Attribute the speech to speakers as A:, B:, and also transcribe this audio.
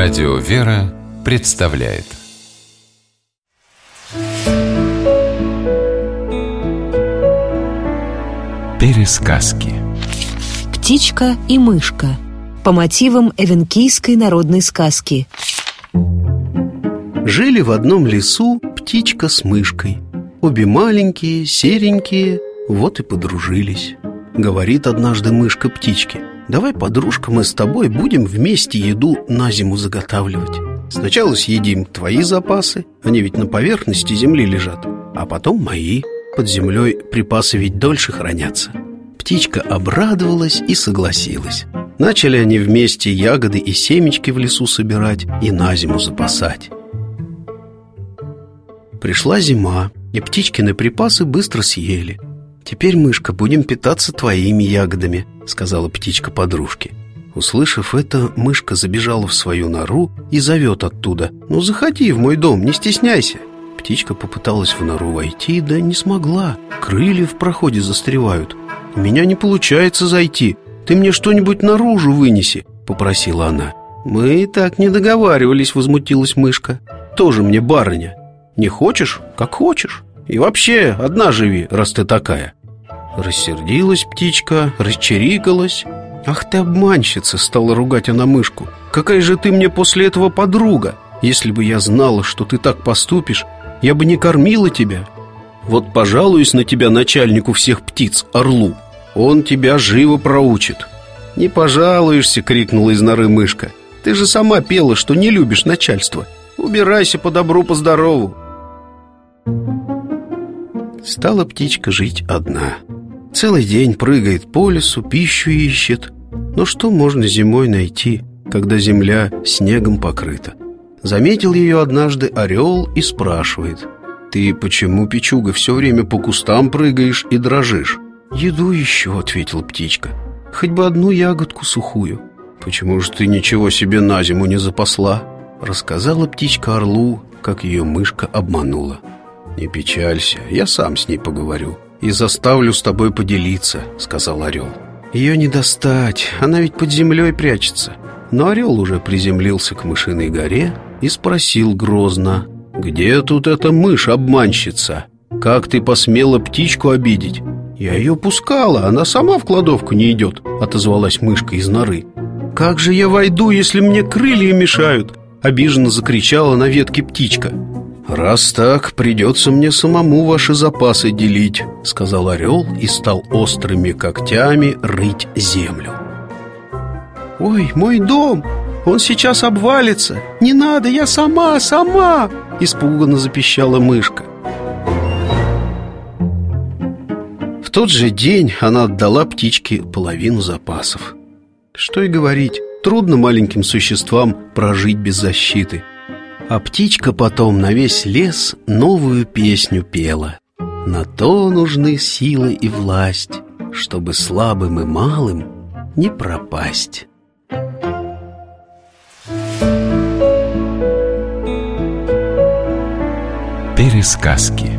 A: Радио «Вера» представляет. Пересказки.
B: Птичка и мышка По мотивам эвенкийской народной сказки.
C: Жили в одном лесу птичка с мышкой. Обе маленькие, серенькие, вот и подружились Говорит однажды мышка птичке Давай, подружка, мы с тобой будем вместе еду на зиму заготавливать. Сначала съедим твои запасы, они ведь на поверхности земли лежат А потом мои. Под землей припасы ведь дольше хранятся Птичка обрадовалась и согласилась. Начали они вместе ягоды и семечки в лесу собирать и на зиму запасать. Пришла зима, и птичкины припасы быстро съели «Теперь, мышка, будем питаться твоими ягодами», — сказала птичка подружке. Услышав это, мышка забежала в свою нору и зовет оттуда. «Ну, заходи в мой дом, не стесняйся!» Птичка попыталась в нору войти, да не смогла. Крылья в проходе застревают. «У меня не получается зайти, ты мне что-нибудь наружу вынеси», — попросила она. «Мы так не договаривались», — возмутилась мышка. «Тоже мне барыня. Не хочешь? Как хочешь. И вообще, одна живи, раз ты такая Рассердилась птичка, расчерикалась «Ах ты обманщица!» — стала ругать она мышку «Какая же ты мне после этого подруга! Если бы я знала, что ты так поступишь, я бы не кормила тебя Вот пожалуюсь на тебя начальнику всех птиц, орлу Он тебя живо проучит» «Не пожалуешься!» — крикнула из норы мышка «Ты же сама пела, что не любишь начальство Убирайся по добру, по здорову!» Стала птичка жить одна — Целый день прыгает по лесу, пищу ищет. Но что можно зимой найти, когда земля снегом покрыта? Заметил ее однажды орел и спрашивает. «Ты почему, печуга, все время по кустам прыгаешь и дрожишь?» «Еду еще», — ответила птичка. «Хоть бы одну ягодку сухую». «Почему же ты ничего себе на зиму не запасла?» Рассказала птичка орлу, как ее мышка обманула. «Не печалься, я сам с ней поговорю и заставлю с тобой поделиться», — сказал орел. «Ее не достать, она ведь под землей прячется». Но орел уже приземлился к мышиной горе и спросил грозно, «Где тут эта мышь-обманщица? Как ты посмела птичку обидеть?» «Я ее пускала, она сама в кладовку не идет», — отозвалась мышка из норы. «Как же я войду, если мне крылья мешают?» — обиженно закричала на ветке птичка. «Раз так, придется мне самому ваши запасы делить», — сказал орел и стал острыми когтями рыть землю. «Ой, мой дом! Он сейчас обвалится! Не надо, я сама, сама!» — испуганно запищала мышка. В тот же день она отдала птичке половину запасов. Что и говорить, трудно маленьким существам прожить без защиты — а птичка потом на весь лес новую песню пела. На то нужны силы и власть, чтобы слабым и малым не пропасть.
A: Пересказки